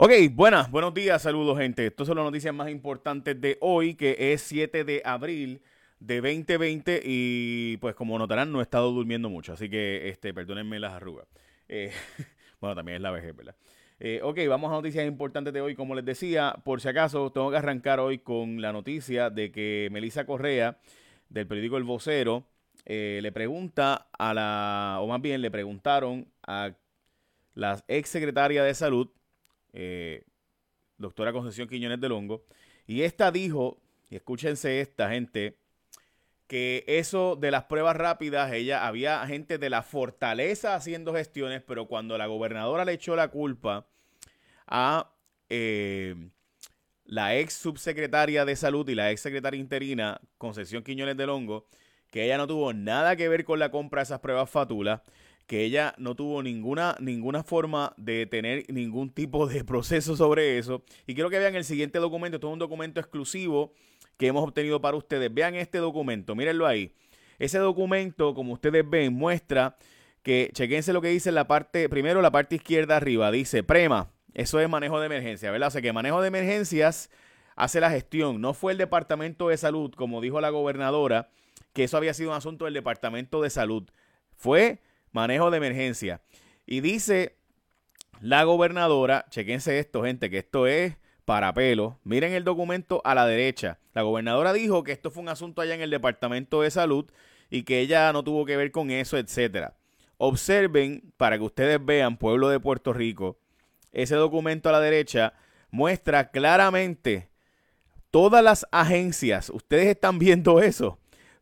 Ok, buenas, buenos días, saludos gente. Estas son las noticias más importantes de hoy, que es 7 de abril de 2020 y pues como notarán no he estado durmiendo mucho, así que este, perdónenme las arrugas. Eh, bueno, también es la vejez, ¿verdad? Eh, ok, vamos a noticias importantes de hoy. Como les decía, por si acaso, tengo que arrancar hoy con la noticia de que Melissa Correa, del periódico El Vocero, eh, le pregunta a la, o más bien le preguntaron a la ex secretaria de Salud, eh, doctora Concepción Quiñones de Longo, y esta dijo, y escúchense esta gente, que eso de las pruebas rápidas, ella había gente de la fortaleza haciendo gestiones, pero cuando la gobernadora le echó la culpa a eh, la ex subsecretaria de salud y la ex secretaria interina, Concepción Quiñones de Longo, que ella no tuvo nada que ver con la compra de esas pruebas fatulas, que ella no tuvo ninguna, ninguna forma de tener ningún tipo de proceso sobre eso. Y quiero que vean el siguiente documento. Esto es un documento exclusivo que hemos obtenido para ustedes. Vean este documento, mírenlo ahí. Ese documento, como ustedes ven, muestra que, chequense lo que dice en la parte, primero la parte izquierda arriba, dice Prema, eso es manejo de emergencia, ¿verdad? O sea que manejo de emergencias hace la gestión, no fue el Departamento de Salud, como dijo la gobernadora, que eso había sido un asunto del Departamento de Salud. Fue manejo de emergencia. Y dice la gobernadora, chequense esto, gente, que esto es para pelo. Miren el documento a la derecha. La gobernadora dijo que esto fue un asunto allá en el Departamento de Salud y que ella no tuvo que ver con eso, etcétera. Observen, para que ustedes vean, pueblo de Puerto Rico, ese documento a la derecha muestra claramente todas las agencias. Ustedes están viendo eso.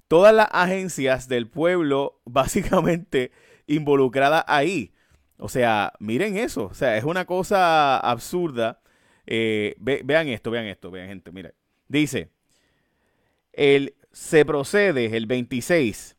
Todas las agencias del pueblo, básicamente, involucrada ahí. O sea, miren eso. O sea, es una cosa absurda. Eh, vean esto, vean esto, vean gente, miren. Dice, el, se procede, el 26,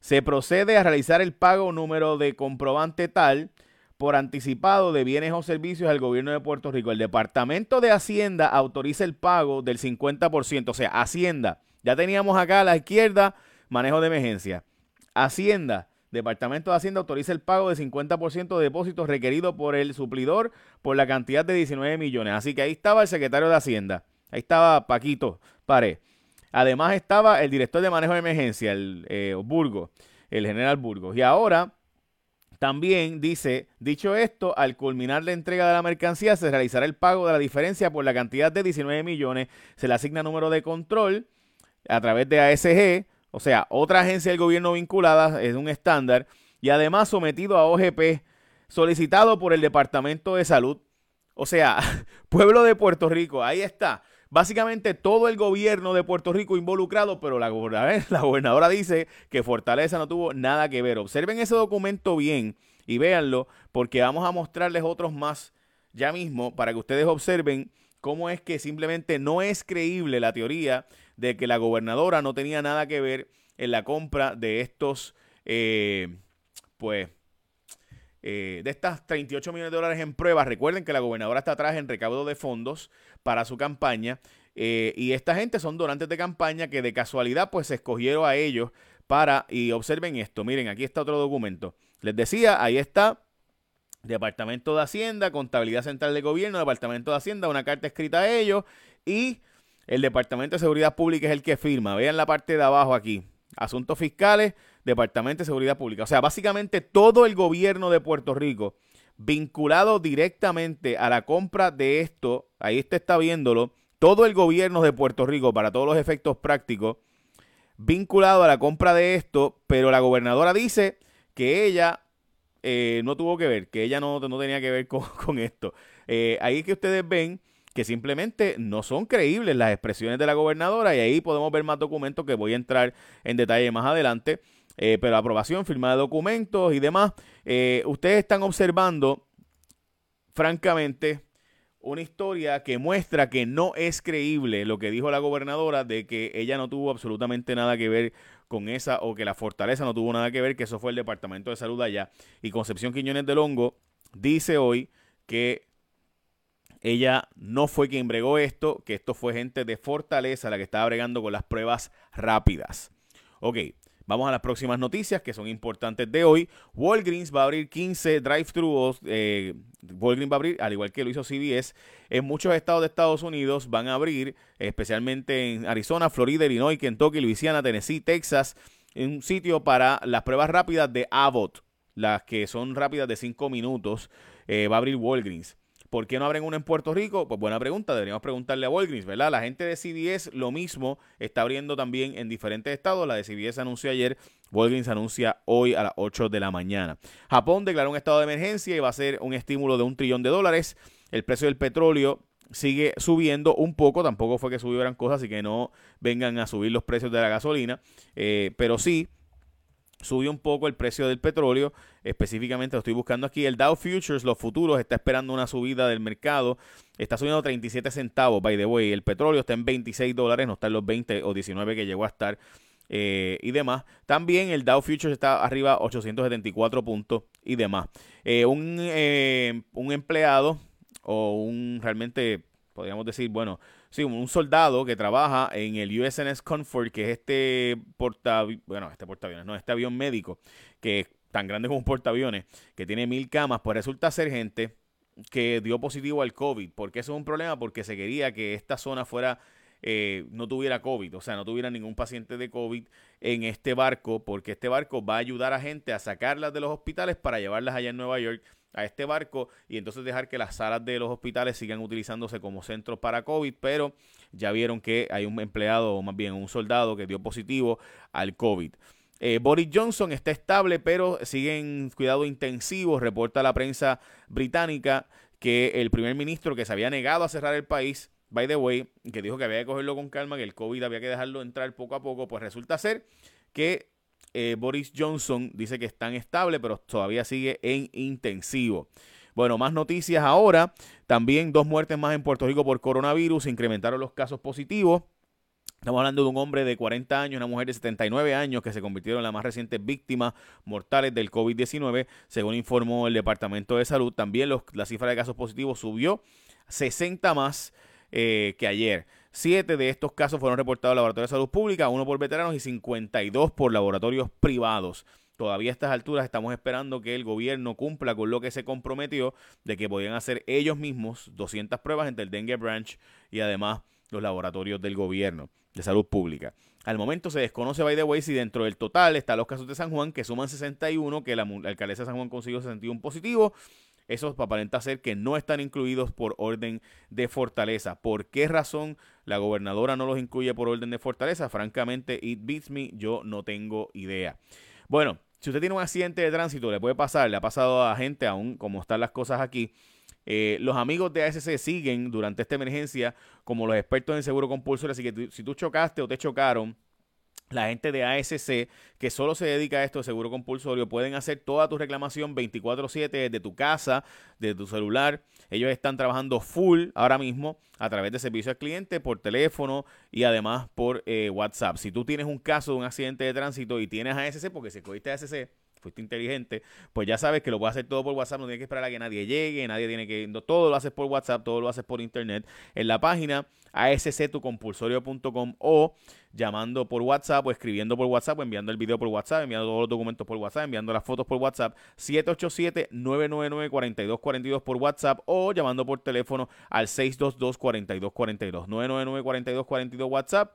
se procede a realizar el pago número de comprobante tal por anticipado de bienes o servicios al gobierno de Puerto Rico. El Departamento de Hacienda autoriza el pago del 50%. O sea, Hacienda. Ya teníamos acá a la izquierda manejo de emergencia. Hacienda Departamento de Hacienda autoriza el pago de 50% de depósitos requeridos por el suplidor por la cantidad de 19 millones. Así que ahí estaba el secretario de Hacienda. Ahí estaba Paquito Pare. Además estaba el director de manejo de emergencia, el eh, Burgo, el general Burgos. Y ahora también dice, dicho esto, al culminar la entrega de la mercancía se realizará el pago de la diferencia por la cantidad de 19 millones. Se le asigna número de control a través de ASG o sea, otra agencia del gobierno vinculada es un estándar y además sometido a OGP, solicitado por el Departamento de Salud. O sea, pueblo de Puerto Rico, ahí está. Básicamente todo el gobierno de Puerto Rico involucrado, pero la gobernadora, dice que Fortaleza no tuvo nada que ver. Observen ese documento bien y véanlo, porque vamos a mostrarles otros más ya mismo para que ustedes observen cómo es que simplemente no es creíble la teoría de que la gobernadora no tenía nada que ver en la compra de estos, eh, pues, eh, de estas 38 millones de dólares en pruebas. Recuerden que la gobernadora está atrás en recaudo de fondos para su campaña. Eh, y esta gente son donantes de campaña que de casualidad pues se escogieron a ellos para, y observen esto, miren, aquí está otro documento. Les decía, ahí está Departamento de Hacienda, Contabilidad Central de Gobierno, Departamento de Hacienda, una carta escrita a ellos y el Departamento de Seguridad Pública es el que firma. Vean la parte de abajo aquí. Asuntos fiscales, Departamento de Seguridad Pública. O sea, básicamente todo el gobierno de Puerto Rico vinculado directamente a la compra de esto, ahí usted está viéndolo, todo el gobierno de Puerto Rico para todos los efectos prácticos, vinculado a la compra de esto, pero la gobernadora dice que ella eh, no tuvo que ver, que ella no, no tenía que ver con, esto. Eh, ahí que ustedes ven que simplemente no son creíbles las expresiones de la gobernadora y ahí podemos ver más documentos que voy a entrar en detalle más adelante. Eh, pero aprobación, firma de documentos y demás. ustedes están observando, francamente, una historia que muestra que no es creíble lo que dijo la gobernadora de que ella no tuvo absolutamente nada que ver con esa o que la fortaleza no tuvo nada que ver, que eso fue el Departamento de Salud allá. Y Concepción Quiñones del Hongo dice hoy que ella no fue quien bregó esto, que esto fue gente de Fortaleza la que estaba bregando con las pruebas rápidas. Ok, Vamos a las próximas noticias que son importantes de hoy. Walgreens va a abrir 15 drive-thru, eh, Walgreens va a abrir, al igual que lo hizo CVS, en muchos estados de Estados Unidos van a abrir, especialmente en Arizona, Florida, Illinois, Kentucky, Louisiana, Tennessee, Texas, un sitio para las pruebas rápidas de Abbott, las que son rápidas de 5 minutos, eh, va a abrir Walgreens. ¿Por qué no abren una en Puerto Rico? Pues buena pregunta, deberíamos preguntarle a Walgreens, ¿verdad? La gente de CVS lo mismo está abriendo también en diferentes estados. La de CVS anunció ayer, Walgreens anuncia hoy a las 8 de la mañana. Japón declaró un estado de emergencia y va a ser un estímulo de un trillón de dólares. El precio del petróleo sigue subiendo un poco, tampoco fue que subieran cosas, así que no vengan a subir los precios de la gasolina, eh, pero sí subió un poco el precio del petróleo, específicamente lo estoy buscando aquí, el Dow Futures, los futuros, está esperando una subida del mercado, está subiendo 37 centavos, by the way, el petróleo está en 26 dólares, no está en los 20 o 19 que llegó a estar eh, y demás. También el Dow Futures está arriba 874 puntos y demás. Eh, un, eh, un empleado o un realmente, podríamos decir, bueno, Sí, un soldado que trabaja en el USNS Comfort, que es este portaaviones, bueno, este portaaviones, no, este avión médico, que es tan grande como un portaaviones, que tiene mil camas, pues resulta ser gente que dio positivo al COVID. ¿Por qué eso es un problema? Porque se quería que esta zona fuera eh, no tuviera COVID, o sea, no tuviera ningún paciente de COVID en este barco, porque este barco va a ayudar a gente a sacarlas de los hospitales para llevarlas allá en Nueva York a este barco y entonces dejar que las salas de los hospitales sigan utilizándose como centros para COVID, pero ya vieron que hay un empleado o más bien un soldado que dio positivo al COVID. Eh, Boris Johnson está estable, pero sigue en cuidado intensivo, reporta la prensa británica que el primer ministro que se había negado a cerrar el país, by the way, que dijo que había que cogerlo con calma, que el COVID había que dejarlo entrar poco a poco, pues resulta ser que eh, Boris Johnson dice que está estable, pero todavía sigue en intensivo. Bueno, más noticias ahora. También dos muertes más en Puerto Rico por coronavirus. incrementaron los casos positivos. Estamos hablando de un hombre de 40 años, una mujer de 79 años que se convirtieron en las más recientes víctimas mortales del COVID-19, según informó el Departamento de Salud. También la cifra de casos positivos subió 60 más eh, que ayer. Siete de estos casos fueron reportados al Laboratorio de Salud Pública, uno por veteranos y 52 por laboratorios privados. Todavía a estas alturas estamos esperando que el gobierno cumpla con lo que se comprometió de que podían hacer ellos mismos 200 pruebas entre el Dengue Branch y además los laboratorios del gobierno de salud pública. Al momento se desconoce, by the way, si dentro del total están los casos de San Juan, que suman 61, que la, la alcaldesa de San Juan consiguió 61 positivos, esos aparenta ser que no están incluidos por orden de fortaleza. ¿Por qué razón la gobernadora no los incluye por orden de fortaleza? Francamente, it beats me, yo no tengo idea. Bueno, si usted tiene un accidente de tránsito, le puede pasar, le ha pasado a gente aún como están las cosas aquí. Eh, los amigos de ASC siguen durante esta emergencia como los expertos en seguro compulsorio, así que si tú chocaste o te chocaron, la gente de ASC que solo se dedica a esto de seguro compulsorio pueden hacer toda tu reclamación 24/7 desde tu casa, desde tu celular. Ellos están trabajando full ahora mismo a través de servicio al cliente por teléfono y además por eh, WhatsApp. Si tú tienes un caso de un accidente de tránsito y tienes ASC, porque si cogiste ASC, fuiste inteligente, pues ya sabes que lo puedes hacer todo por WhatsApp, no tienes que esperar a que nadie llegue, nadie tiene que... todo lo haces por WhatsApp, todo lo haces por internet. En la página asctucompulsorio.com o llamando por WhatsApp o escribiendo por WhatsApp o enviando el video por WhatsApp, enviando todos los documentos por WhatsApp, enviando las fotos por WhatsApp, 787-999-4242 por WhatsApp o llamando por teléfono al 622-4242, 999-4242 WhatsApp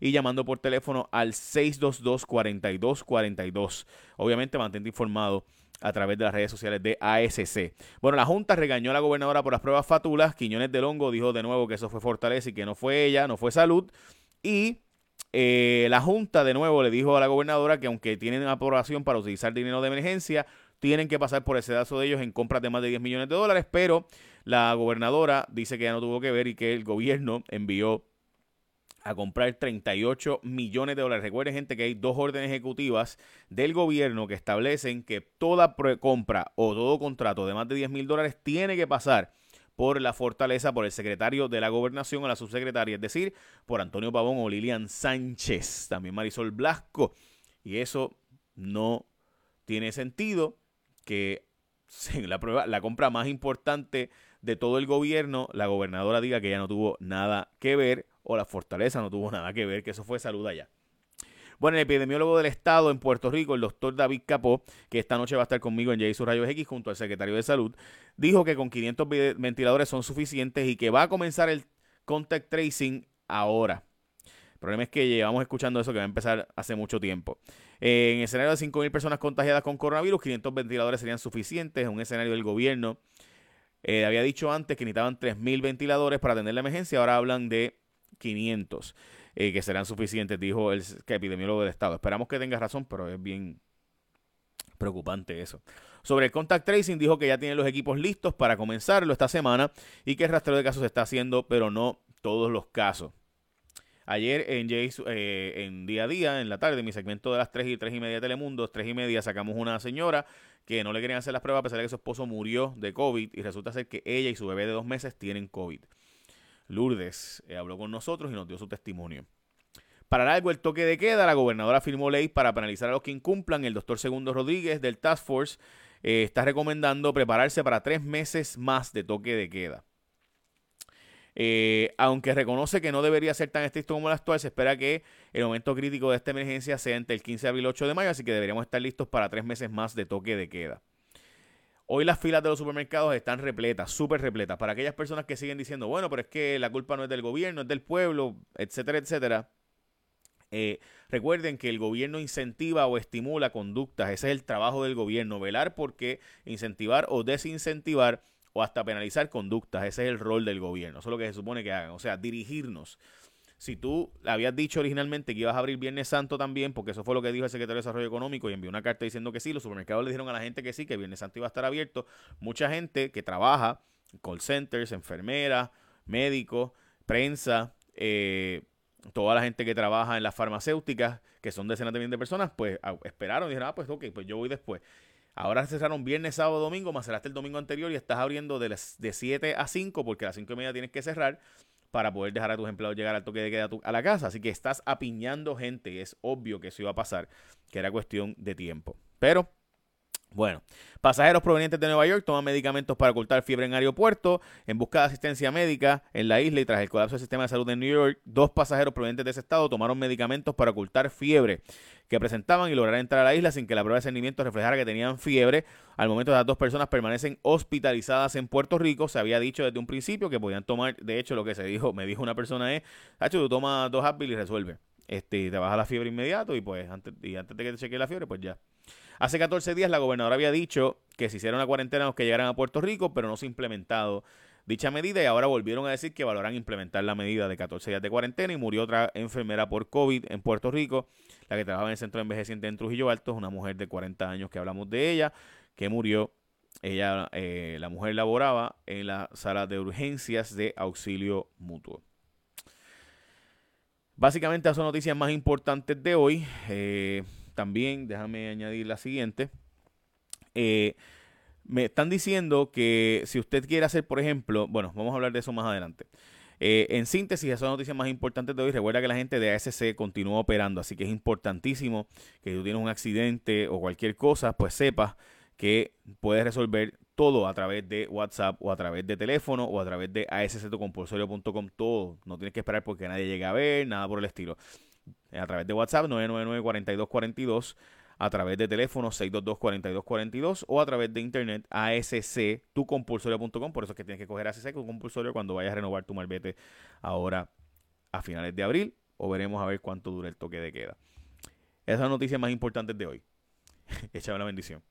y llamando por teléfono al 622-4242. Obviamente mantente informado a través de las redes sociales de ASC. Bueno, la Junta regañó a la gobernadora por las pruebas fatulas. Quiñones del Hongo dijo de nuevo que eso fue Fortaleza y que no fue ella, no fue salud. Y eh, la Junta de nuevo le dijo a la gobernadora que aunque tienen aprobación para utilizar dinero de emergencia, tienen que pasar por ese dazo de ellos en compras de más de 10 millones de dólares, pero la gobernadora dice que ya no tuvo que ver y que el gobierno envió a comprar 38 millones de dólares. Recuerden, gente, que hay dos órdenes ejecutivas del gobierno que establecen que toda compra o todo contrato de más de 10 mil dólares tiene que pasar por la fortaleza, por el secretario de la gobernación o la subsecretaria, es decir, por Antonio Pavón o Lilian Sánchez, también Marisol Blasco. Y eso no tiene sentido que la prueba, la compra más importante de todo el gobierno, la gobernadora diga que ya no tuvo nada que ver o la fortaleza no tuvo nada que ver, que eso fue salud allá. Bueno, el epidemiólogo del Estado en Puerto Rico, el doctor David Capó, que esta noche va a estar conmigo en J Rayos X junto al secretario de Salud, dijo que con 500 ventiladores son suficientes y que va a comenzar el contact tracing ahora. El problema es que llevamos escuchando eso que va a empezar hace mucho tiempo. En el escenario de 5.000 personas contagiadas con coronavirus, 500 ventiladores serían suficientes. En un escenario del gobierno eh, había dicho antes que necesitaban 3.000 ventiladores para atender la emergencia, ahora hablan de 500, eh, que serán suficientes, dijo el epidemiólogo del Estado. Esperamos que tenga razón, pero es bien preocupante eso. Sobre el contact tracing, dijo que ya tiene los equipos listos para comenzarlo esta semana y que el rastreo de casos se está haciendo, pero no todos los casos. Ayer en, eh, en día a día, en la tarde, en mi segmento de las 3 y 3 y media de Telemundo, 3 y media, sacamos una señora que no le querían hacer las pruebas a pesar de que su esposo murió de COVID y resulta ser que ella y su bebé de dos meses tienen COVID. Lourdes eh, habló con nosotros y nos dio su testimonio. Para algo el toque de queda, la gobernadora firmó ley para penalizar a los que incumplan. El doctor Segundo Rodríguez del Task Force eh, está recomendando prepararse para tres meses más de toque de queda. Eh, aunque reconoce que no debería ser tan estricto como el actual, se espera que el momento crítico de esta emergencia sea entre el 15 de abril y el 8 de mayo, así que deberíamos estar listos para tres meses más de toque de queda. Hoy las filas de los supermercados están repletas, súper repletas. Para aquellas personas que siguen diciendo, bueno, pero es que la culpa no es del gobierno, es del pueblo, etcétera, etcétera. Eh, recuerden que el gobierno incentiva o estimula conductas. Ese es el trabajo del gobierno, velar por qué incentivar o desincentivar o hasta penalizar conductas. Ese es el rol del gobierno. Eso es lo que se supone que hagan. O sea, dirigirnos. Si tú habías dicho originalmente que ibas a abrir Viernes Santo también, porque eso fue lo que dijo el secretario de Desarrollo Económico y envió una carta diciendo que sí, los supermercados le dijeron a la gente que sí, que Viernes Santo iba a estar abierto. Mucha gente que trabaja, call centers, enfermeras, médicos, prensa, eh, toda la gente que trabaja en las farmacéuticas, que son decenas de miles de personas, pues esperaron y dijeron, ah, pues ok, pues yo voy después. Ahora cerraron viernes, sábado, domingo, más cerraste el domingo anterior y estás abriendo de, las, de 7 a 5 porque a las 5 y media tienes que cerrar para poder dejar a tus empleados llegar al toque de queda a, la casa. Así que estás apiñando gente y es obvio que eso iba a pasar, que era cuestión de tiempo. Pero bueno, pasajeros provenientes de Nueva York toman medicamentos para ocultar fiebre en aeropuerto en busca de asistencia médica en la isla y tras el colapso del sistema de salud de New York, dos pasajeros provenientes de ese estado tomaron medicamentos para ocultar fiebre que presentaban y lograron entrar a la isla sin que la prueba de cernimiento reflejara que tenían fiebre. Al momento las dos personas permanecen hospitalizadas en Puerto Rico. Se había dicho desde un principio que podían tomar, de hecho lo que se dijo, me dijo una persona es, Hacho, tú tomas dos Advil y resuelve. Este, te baja la fiebre inmediato y pues antes, y antes de que te chequee la fiebre, pues ya. Hace 14 días la gobernadora había dicho que se hiciera una cuarentena los que llegaran a Puerto Rico, pero no se ha implementado dicha medida y ahora volvieron a decir que valoran implementar la medida de 14 días de cuarentena y murió otra enfermera por COVID en Puerto Rico, la que trabajaba en el centro de envejecientes en Trujillo Alto, una mujer de 40 años que hablamos de ella, que murió. Ella, eh, la mujer laboraba en la sala de urgencias de auxilio mutuo. Básicamente, esas son noticias más importantes de hoy. Eh, también, déjame añadir la siguiente. Eh, me están diciendo que si usted quiere hacer, por ejemplo, bueno, vamos a hablar de eso más adelante. Eh, en síntesis, esas son noticias más importantes de hoy. Recuerda que la gente de ASC continúa operando, así que es importantísimo que si tú tienes un accidente o cualquier cosa, pues sepas que puedes resolver todo a través de WhatsApp o a través de teléfono o a través de asctocompulsorio.com. Todo. No tienes que esperar porque nadie llegue a ver, nada por el estilo a través de WhatsApp 999-4242, a través de teléfono 622-4242 o a través de internet asctucompulsorio.com. Por eso es que tienes que coger ASC tu compulsorio cuando vayas a renovar tu malvete ahora a finales de abril o veremos a ver cuánto dura el toque de queda. Esas noticias más importantes de hoy. Échame la bendición.